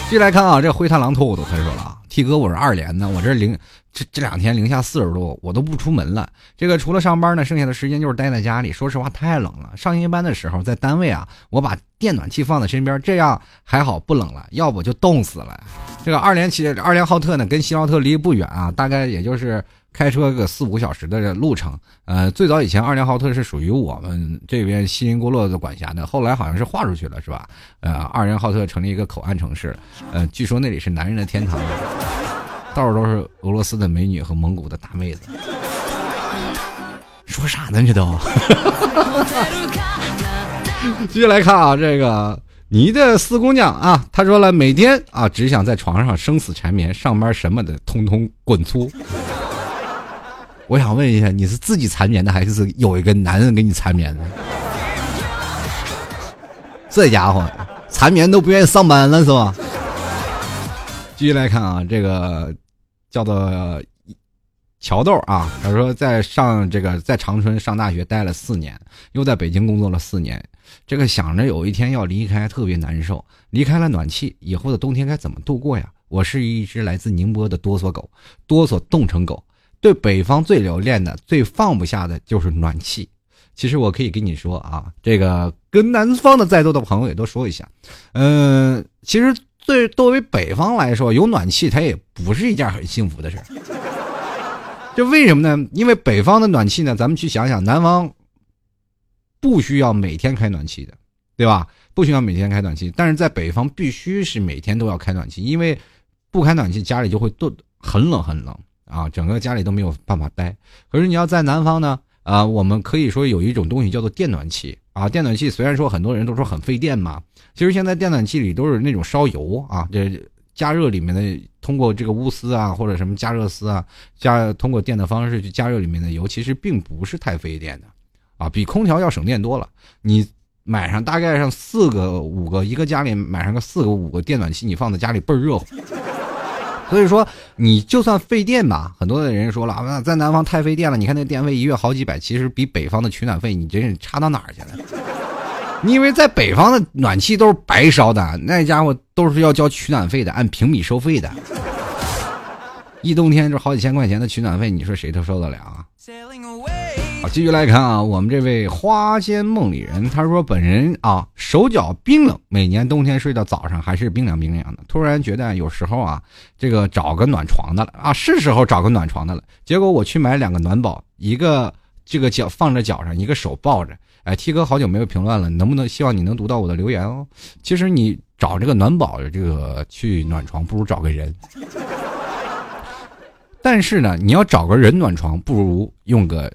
继续来看啊，这灰太狼脱裤子，他说了啊，T 哥我是二连的，我这零这这两天零下四十度，我都不出门了。这个除了上班呢，剩下的时间就是待在家里。说实话太冷了，上夜班的时候在单位啊，我把电暖气放在身边，这样还好不冷了，要不就冻死了。这个二连其二连浩特呢，跟西奥特离不远啊，大概也就是。开车个四五个小时的路程，呃，最早以前二连浩特是属于我们这边锡林郭勒的管辖的，后来好像是划出去了，是吧？呃，二连浩特成立一个口岸城市，呃，据说那里是男人的天堂，到处都是俄罗斯的美女和蒙古的大妹子。说啥呢？这都。继续来看啊，这个你的四姑娘啊，她说了，每天啊只想在床上生死缠绵，上班什么的通通滚粗。我想问一下，你是自己缠绵的，还是有一个男人给你缠绵的？这家伙缠绵都不愿意上班了，是吧？继续来看啊，这个叫做乔豆啊，他说在上这个在长春上大学待了四年，又在北京工作了四年，这个想着有一天要离开，特别难受。离开了暖气，以后的冬天该怎么度过呀？我是一只来自宁波的哆嗦狗，哆嗦冻成狗。对北方最留恋的、最放不下的就是暖气。其实我可以跟你说啊，这个跟南方的在座的朋友也都说一下。嗯，其实对作为北方来说，有暖气它也不是一件很幸福的事儿。这为什么呢？因为北方的暖气呢，咱们去想想，南方不需要每天开暖气的，对吧？不需要每天开暖气，但是在北方必须是每天都要开暖气，因为不开暖气家里就会冻很冷很冷。啊，整个家里都没有办法待。可是你要在南方呢，啊，我们可以说有一种东西叫做电暖气啊。电暖气虽然说很多人都说很费电嘛，其实现在电暖气里都是那种烧油啊，这加热里面的通过这个钨丝啊或者什么加热丝啊加通过电的方式去加热里面的油，其实并不是太费电的，啊，比空调要省电多了。你买上大概上四个五个，一个家里买上个四个五个电暖气，你放在家里倍儿热乎。所以说，你就算费电吧，很多的人说了啊，在南方太费电了。你看那电费一月好几百，其实比北方的取暖费，你真是差到哪儿去了？你以为在北方的暖气都是白烧的，那家伙都是要交取暖费的，按平米收费的。一冬天就好几千块钱的取暖费，你说谁都受得了啊？好，继续来看啊，我们这位花间梦里人，他说本人啊手脚冰冷，每年冬天睡到早上还是冰凉冰凉的。突然觉得有时候啊，这个找个暖床的了啊，是时候找个暖床的了。结果我去买两个暖宝，一个这个脚放着脚上，一个手抱着。哎，T 哥好久没有评论了，能不能希望你能读到我的留言哦？其实你找这个暖宝这个去暖床，不如找个人。但是呢，你要找个人暖床，不如用个。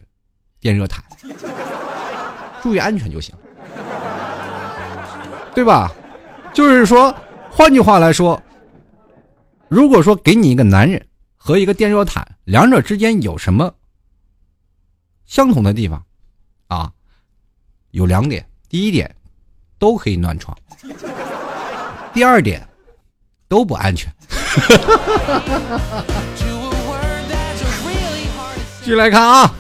电热毯，注意安全就行，对吧？就是说，换句话来说，如果说给你一个男人和一个电热毯，两者之间有什么相同的地方啊？有两点：第一点，都可以暖床；第二点，都不安全。继续来看啊，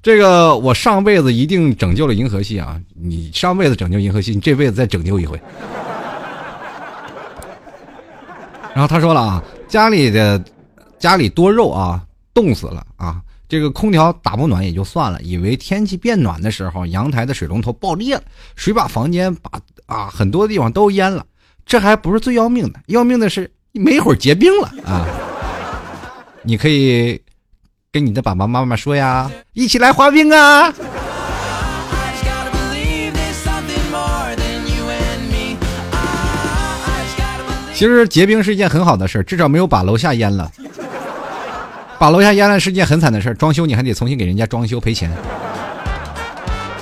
这个我上辈子一定拯救了银河系啊！你上辈子拯救银河系，你这辈子再拯救一回。然后他说了啊，家里的家里多肉啊，冻死了啊。这个空调打不暖也就算了，以为天气变暖的时候，阳台的水龙头爆裂了，水把房间把啊很多地方都淹了。这还不是最要命的，要命的是没一会儿结冰了啊！你可以跟你的爸爸妈妈说呀，一起来滑冰啊！其实结冰是一件很好的事至少没有把楼下淹了。把楼下淹了是件很惨的事装修你还得重新给人家装修赔钱。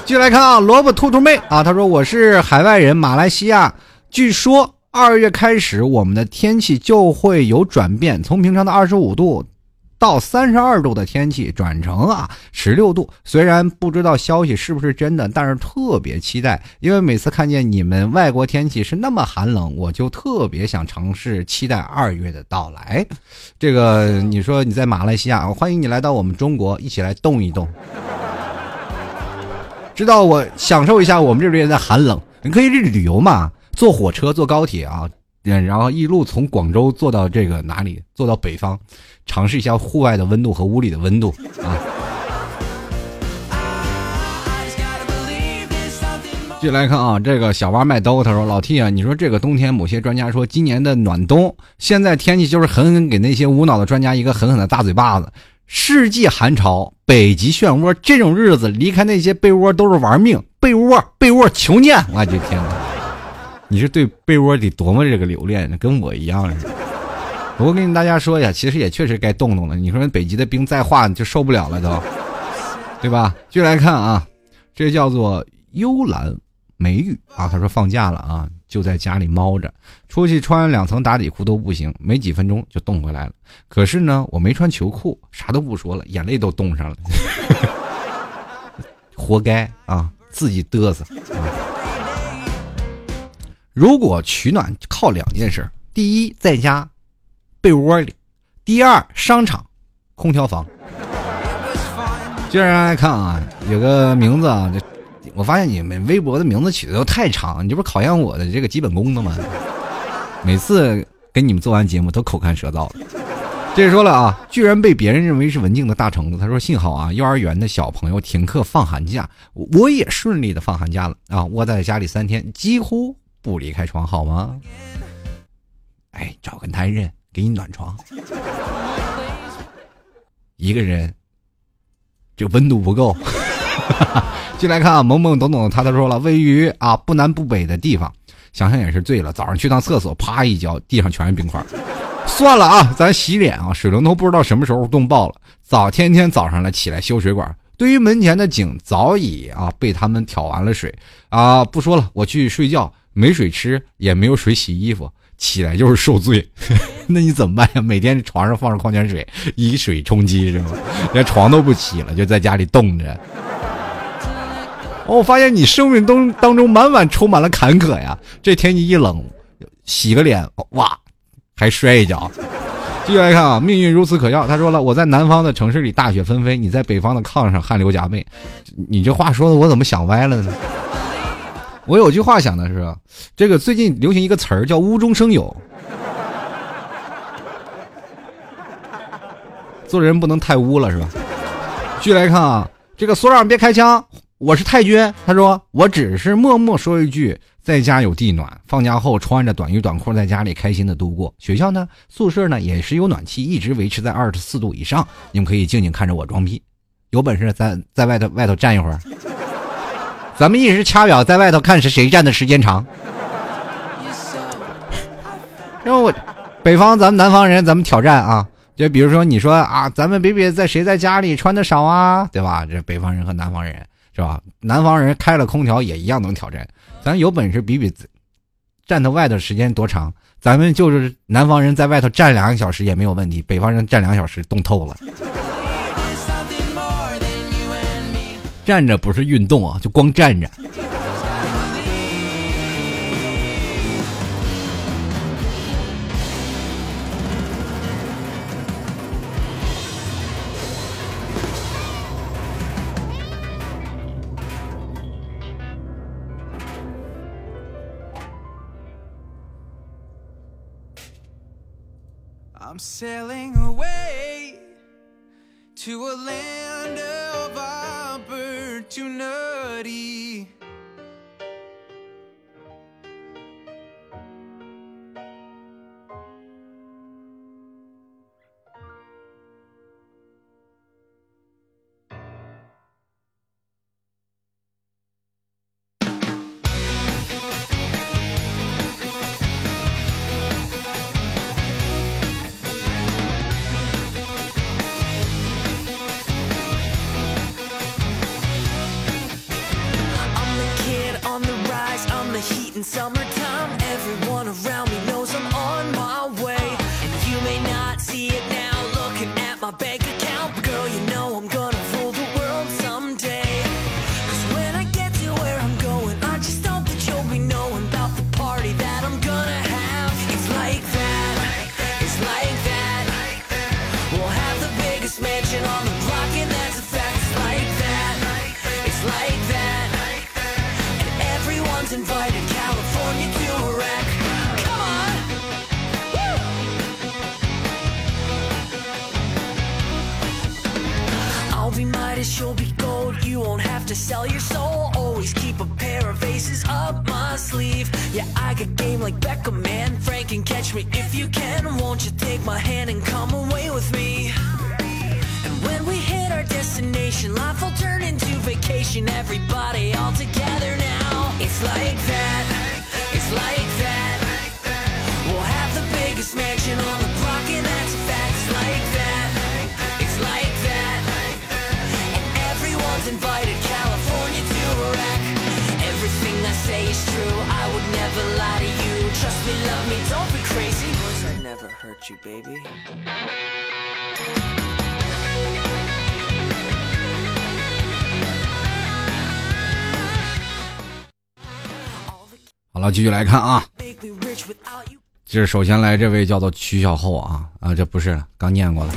继续来看啊，萝卜兔兔妹啊，她说我是海外人，马来西亚，据说二月开始我们的天气就会有转变，从平常的二十五度。到三十二度的天气转成啊十六度，虽然不知道消息是不是真的，但是特别期待，因为每次看见你们外国天气是那么寒冷，我就特别想尝试期待二月的到来。这个你说你在马来西亚，欢迎你来到我们中国，一起来动一动，知道我享受一下我们这边的寒冷。你可以去旅游嘛，坐火车坐高铁啊，然后一路从广州坐到这个哪里，坐到北方。尝试一下户外的温度和屋里的温度啊！继续来看啊，这个小娃卖刀，他说：“老 T 啊，你说这个冬天，某些专家说今年的暖冬，现在天气就是狠狠给那些无脑的专家一个狠狠的大嘴巴子。世纪寒潮，北极漩涡，这种日子离开那些被窝都是玩命，被窝被窝求念！我的天哪，你是对被窝得多么这个留恋呢？跟我一样似的。”我跟大家说一下，其实也确实该动动了。你说北极的冰再化就受不了了，都，对吧？继续来看啊，这叫做幽兰梅雨啊。他说放假了啊，就在家里猫着，出去穿两层打底裤都不行，没几分钟就冻回来了。可是呢，我没穿秋裤，啥都不说了，眼泪都冻上了，活该啊，自己嘚瑟。如果取暖靠两件事，第一在家。被窝里，第二商场，空调房。接着来看啊，有个名字啊，我发现你们微博的名字起的都太长，你这不是考验我的这个基本功的吗？每次给你们做完节目都口干舌燥的。接着说了啊，居然被别人认为是文静的大橙子。他说幸好啊，幼儿园的小朋友停课放寒假，我也顺利的放寒假了啊，窝在家里三天，几乎不离开床，好吗？哎，找个男人。给你暖床，一个人，这温度不够。进来看啊，懵懵懂懂，他都说了，位于啊不南不北的地方，想想也是醉了。早上去趟厕所，啪一脚，地上全是冰块。算了啊，咱洗脸啊，水龙头不知道什么时候冻爆了。早天天早上来起来修水管，对于门前的井早已啊被他们挑完了水啊。不说了，我去睡觉，没水吃，也没有水洗衣服。起来就是受罪，那你怎么办呀？每天床上放着矿泉水，以水充饥是吗？连床都不起了，就在家里冻着。哦我发现你生命当当中满满充满了坎坷呀。这天气一冷，洗个脸，哇，还摔一跤。继续来看啊，命运如此可笑。他说了，我在南方的城市里大雪纷飞，你在北方的炕上汗流浃背。你这话说的我怎么想歪了呢？我有句话想的是，这个最近流行一个词儿叫“无中生有”，做人不能太污了，是吧？继续来看啊，这个所长别开枪，我是太君。他说，我只是默默说一句，在家有地暖，放假后穿着短衣短裤在家里开心的度过。学校呢，宿舍呢也是有暖气，一直维持在二十四度以上。你们可以静静看着我装逼，有本事在在外头外头站一会儿。咱们一直掐表，在外头看是谁站的时间长。然后我，北方咱们南方人，咱们挑战啊！就比如说你说啊，咱们比比在谁在家里穿的少啊，对吧？这北方人和南方人是吧？南方人开了空调也一样能挑战。咱有本事比比，站在外头时间多长？咱们就是南方人在外头站两个小时也没有问题，北方人站两小时冻透了。站着不是运动啊就光站着 i'm sailing away to a land too nutty. Sell your soul. Always keep a pair of aces up my sleeve. Yeah, I got game like Beckham, man. Frank can catch me if you can. Won't you take my hand and come away with me? And when we hit our destination, life will turn into vacation. Everybody all together now. It's like that. It's like that. We'll have the biggest mansion on the block, and that's a fact. It's like that. It's like that. And everyone's invited say is true. I would never lie to you. Trust me, love me, don't be crazy. Cause I never hurt you, baby. 好了，继续来看啊.这是首先来这位叫做曲小厚啊啊，这不是刚念过了，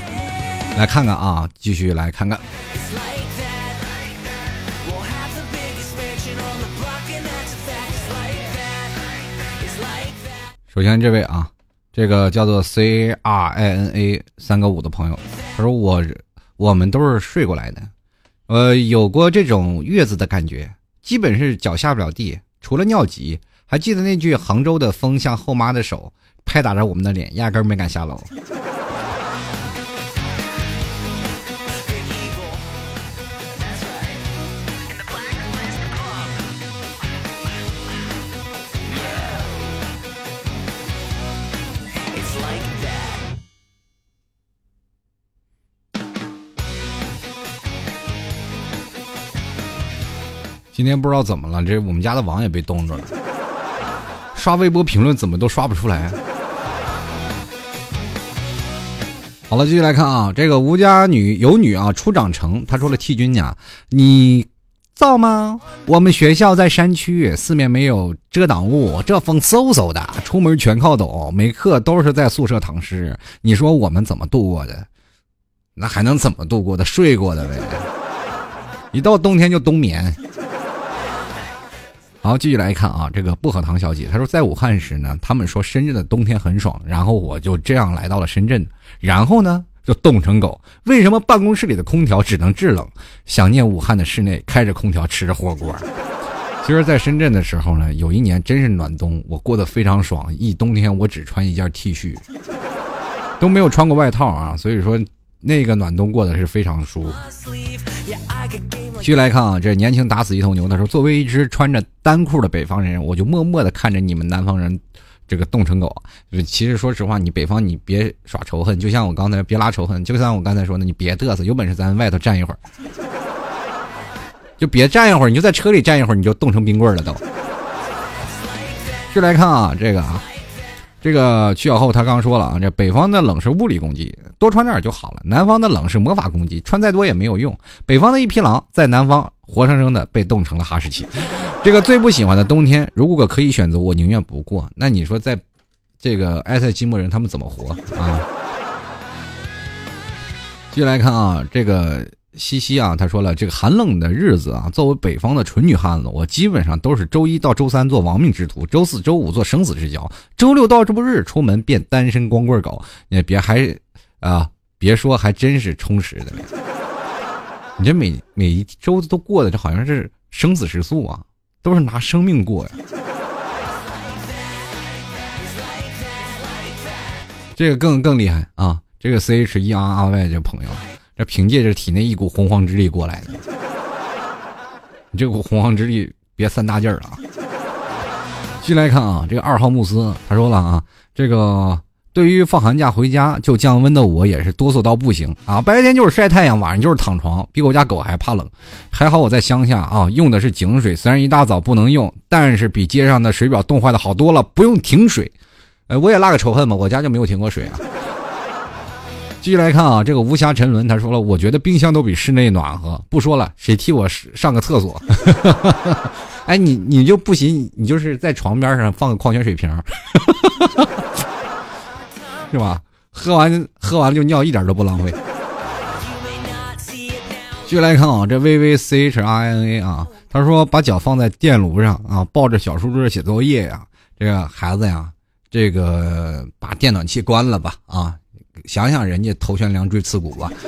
来看看啊，继续来看看。首先这位啊，这个叫做 C R I N A 三个五的朋友，他说我我们都是睡过来的，呃，有过这种月子的感觉，基本是脚下不了地，除了尿急。还记得那句杭州的风像后妈的手，拍打着我们的脸，压根没敢下楼。今天不知道怎么了，这我们家的网也被冻着了，刷微博评论怎么都刷不出来。好了，继续来看啊，这个吴家女有女啊初长成，她说了：“替君家，你造吗？我们学校在山区，四面没有遮挡物，这风嗖嗖的，出门全靠抖，每课都是在宿舍躺尸。你说我们怎么度过的？那还能怎么度过的？睡过的呗。一到冬天就冬眠。”好，继续来看啊，这个薄荷糖小姐她说，在武汉时呢，他们说深圳的冬天很爽，然后我就这样来到了深圳，然后呢就冻成狗。为什么办公室里的空调只能制冷？想念武汉的室内，开着空调吃着火锅。其实，在深圳的时候呢，有一年真是暖冬，我过得非常爽，一冬天我只穿一件 T 恤，都没有穿过外套啊，所以说那个暖冬过得是非常舒服。继续来看啊，这年轻打死一头牛。他说：“作为一只穿着单裤的北方人，我就默默的看着你们南方人这个冻成狗。其实说实话，你北方你别耍仇恨，就像我刚才别拉仇恨，就像我刚才说的，你别嘚瑟，有本事咱外头站一会儿，就别站一会儿，你就在车里站一会儿，你就冻成冰棍了都。继续来看啊，这个啊。这个曲小厚他刚说了啊，这北方的冷是物理攻击，多穿点就好了；南方的冷是魔法攻击，穿再多也没有用。北方的一匹狼在南方活生生的被冻成了哈士奇。这个最不喜欢的冬天，如果可以选择，我宁愿不过。那你说在这个埃塞基莫人他们怎么活啊？继续来看啊，这个西西啊，他说了，这个寒冷的日子啊，作为北方的纯女汉子，我基本上都是周一到周三做亡命之徒，周四周五做生死之交，周六到周日出门变单身光棍狗。你别还啊，别说还真是充实的了。你这每每一周都过的，这好像是生死时速啊，都是拿生命过呀。这个更更厉害啊！这个 C H E R R Y 这朋友。这凭借着体内一股洪荒之力过来的，你这股洪荒之力别散大劲儿了啊！继续来看啊，这个二号慕斯他说了啊，这个对于放寒假回家就降温的我也是哆嗦到不行啊，白天就是晒太阳，晚上就是躺床，比我家狗还怕冷。还好我在乡下啊，用的是井水，虽然一大早不能用，但是比街上的水表冻坏的好多了，不用停水。哎，我也拉个仇恨吧，我家就没有停过水啊。继续来看啊，这个无暇沉沦，他说了，我觉得冰箱都比室内暖和。不说了，谁替我上个厕所？哎，你你就不行，你就是在床边上放个矿泉水瓶，是吧？喝完喝完就尿，一点都不浪费。继续来看啊，这 V V C H I N A 啊，他说把脚放在电炉上啊，抱着小书桌写作业呀。这个孩子呀，这个把电暖气关了吧啊。想想人家头悬梁锥刺股吧。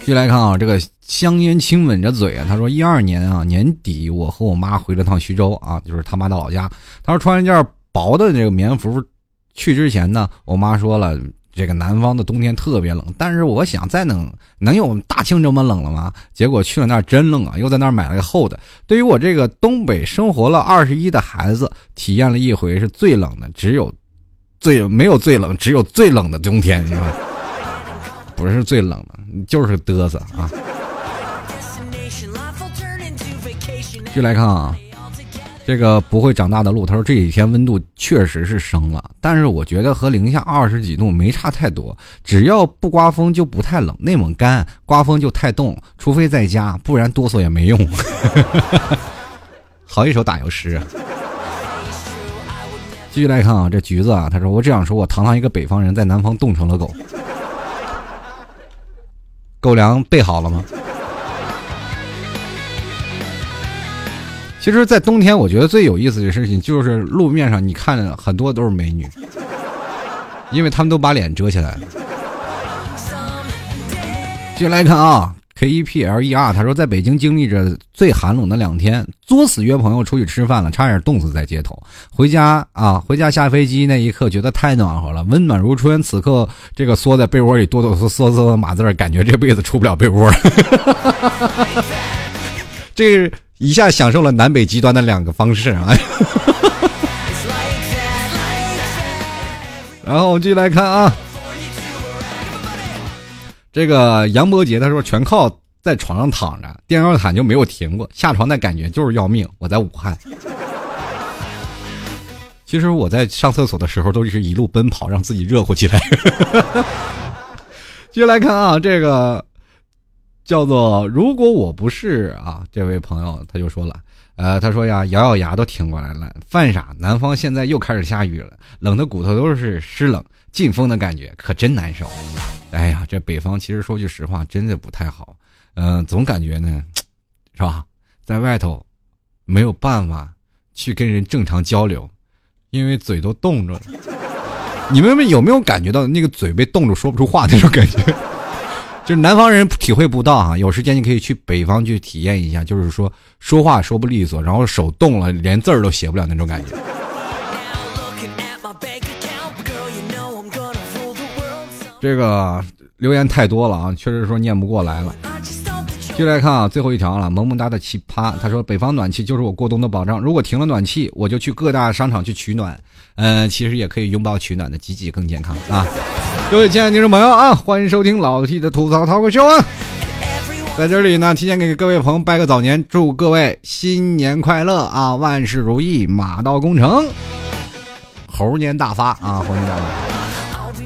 继续来看啊，这个香烟亲吻着嘴啊。他说一二年啊年底，我和我妈回了趟徐州啊，就是他妈的老家。他说穿一件薄的这个棉服，去之前呢，我妈说了，这个南方的冬天特别冷。但是我想再冷，能有大庆这么冷了吗？结果去了那儿真冷啊，又在那儿买了个厚的。对于我这个东北生活了二十一的孩子，体验了一回是最冷的，只有。最没有最冷，只有最冷的冬天，不是最冷的，就是嘚瑟啊！继续来看啊，这个不会长大的鹿，他说这几天温度确实是升了，但是我觉得和零下二十几度没差太多，只要不刮风就不太冷。内蒙干，刮风就太冻，除非在家，不然哆嗦也没用。好一首打油诗啊！继续来看啊，这橘子啊，他说：“我只想说，我堂堂一个北方人，在南方冻成了狗。狗粮备好了吗？”其实，在冬天，我觉得最有意思的事情就是路面上你看很多都是美女，因为他们都把脸遮起来了。继续来看啊。K E P L E R，他说在北京经历着最寒冷的两天，作死约朋友出去吃饭了，差点冻死在街头。回家啊，回家下飞机那一刻觉得太暖和了，温暖如春。此刻这个缩在被窝里哆哆嗦嗦的码字，感觉这辈子出不了被窝了。这一下享受了南北极端的两个方式啊。然后我们继续来看啊。这个杨伯杰他说全靠在床上躺着，电热毯就没有停过，下床的感觉就是要命。我在武汉，其实我在上厕所的时候都是一路奔跑，让自己热乎起来。接下来看啊，这个叫做如果我不是啊，这位朋友他就说了，呃，他说呀，咬咬牙都挺过来了。犯傻，南方现在又开始下雨了，冷的骨头都是湿冷。进风的感觉可真难受，哎呀，这北方其实说句实话，真的不太好。嗯，总感觉呢，是吧，在外头没有办法去跟人正常交流，因为嘴都冻着了。你们有没有感觉到那个嘴被冻住说不出话那种感觉？就是南方人体会不到啊，有时间你可以去北方去体验一下，就是说说话说不利索，然后手冻了，连字儿都写不了那种感觉。这个留言太多了啊，确实说念不过来了。就来看啊，最后一条了，萌萌哒的奇葩，他说：“北方暖气就是我过冬的保障，如果停了暖气，我就去各大商场去取暖。嗯，其实也可以拥抱取暖的，积极更健康啊！”各位亲爱的听众朋友啊，欢迎收听老 T 的吐槽淘口秀啊！在这里呢，提前给各位朋友拜个早年，祝各位新年快乐啊，万事如意，马到功成，猴年大发啊，猴年大发。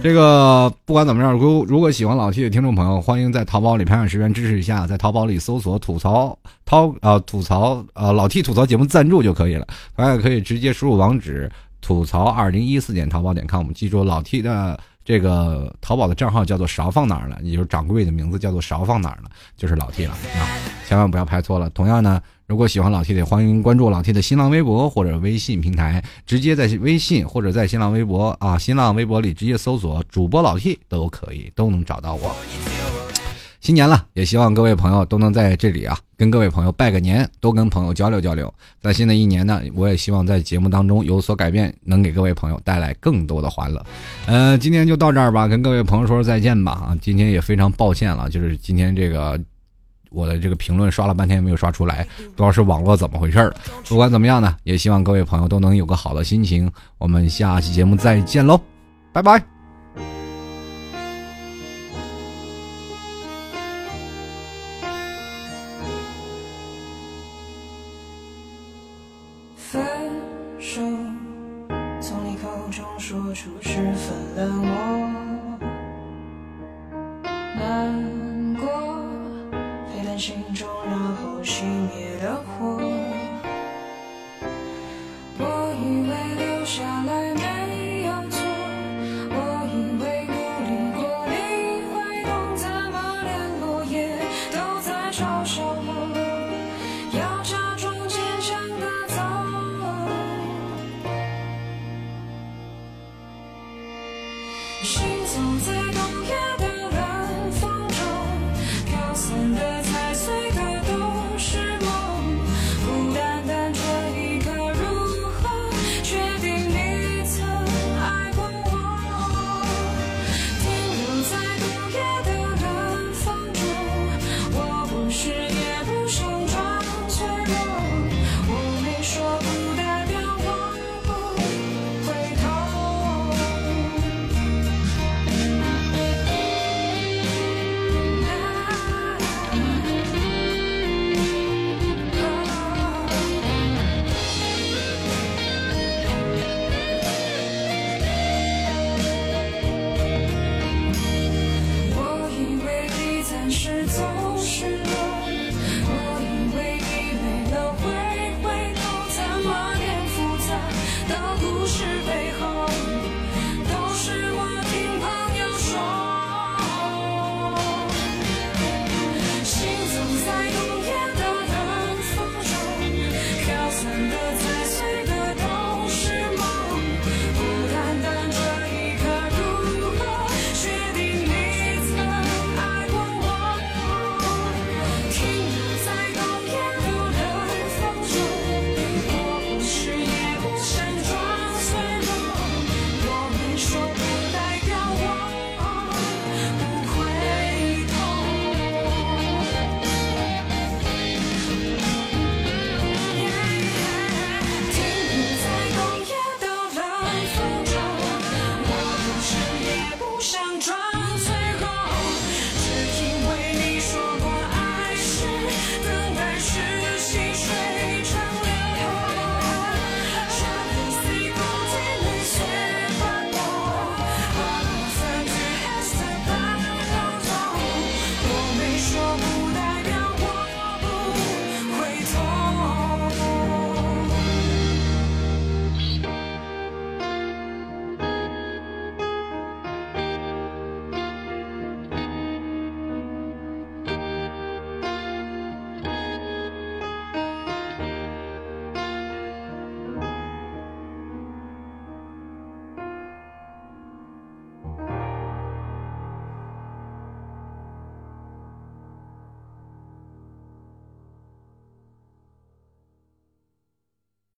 这个不管怎么样，如如果喜欢老 T 的听众朋友，欢迎在淘宝里拍上十元支持一下，在淘宝里搜索“吐槽涛”啊，吐槽呃老 T 吐槽节目赞助就可以了。大家可以直接输入网址吐槽二零一四点淘宝点 com，记住老 T 的这个淘宝的账号叫做勺放哪儿了，也就是掌柜的名字叫做勺放哪儿了，就是老 T 了啊，千万不要拍错了。同样呢，如果喜欢老 T 的，欢迎关注老 T 的新浪微博或者微信平台，直接在微信或者在新浪微博啊，新浪微博里直接搜索主播老 T 都可以，都能找到我。新年了，也希望各位朋友都能在这里啊，跟各位朋友拜个年，多跟朋友交流交流。在新的一年呢，我也希望在节目当中有所改变，能给各位朋友带来更多的欢乐。呃，今天就到这儿吧，跟各位朋友说说再见吧啊！今天也非常抱歉了，就是今天这个我的这个评论刷了半天没有刷出来，不知道是网络怎么回事儿。不管怎么样呢，也希望各位朋友都能有个好的心情。我们下期节目再见喽，拜拜。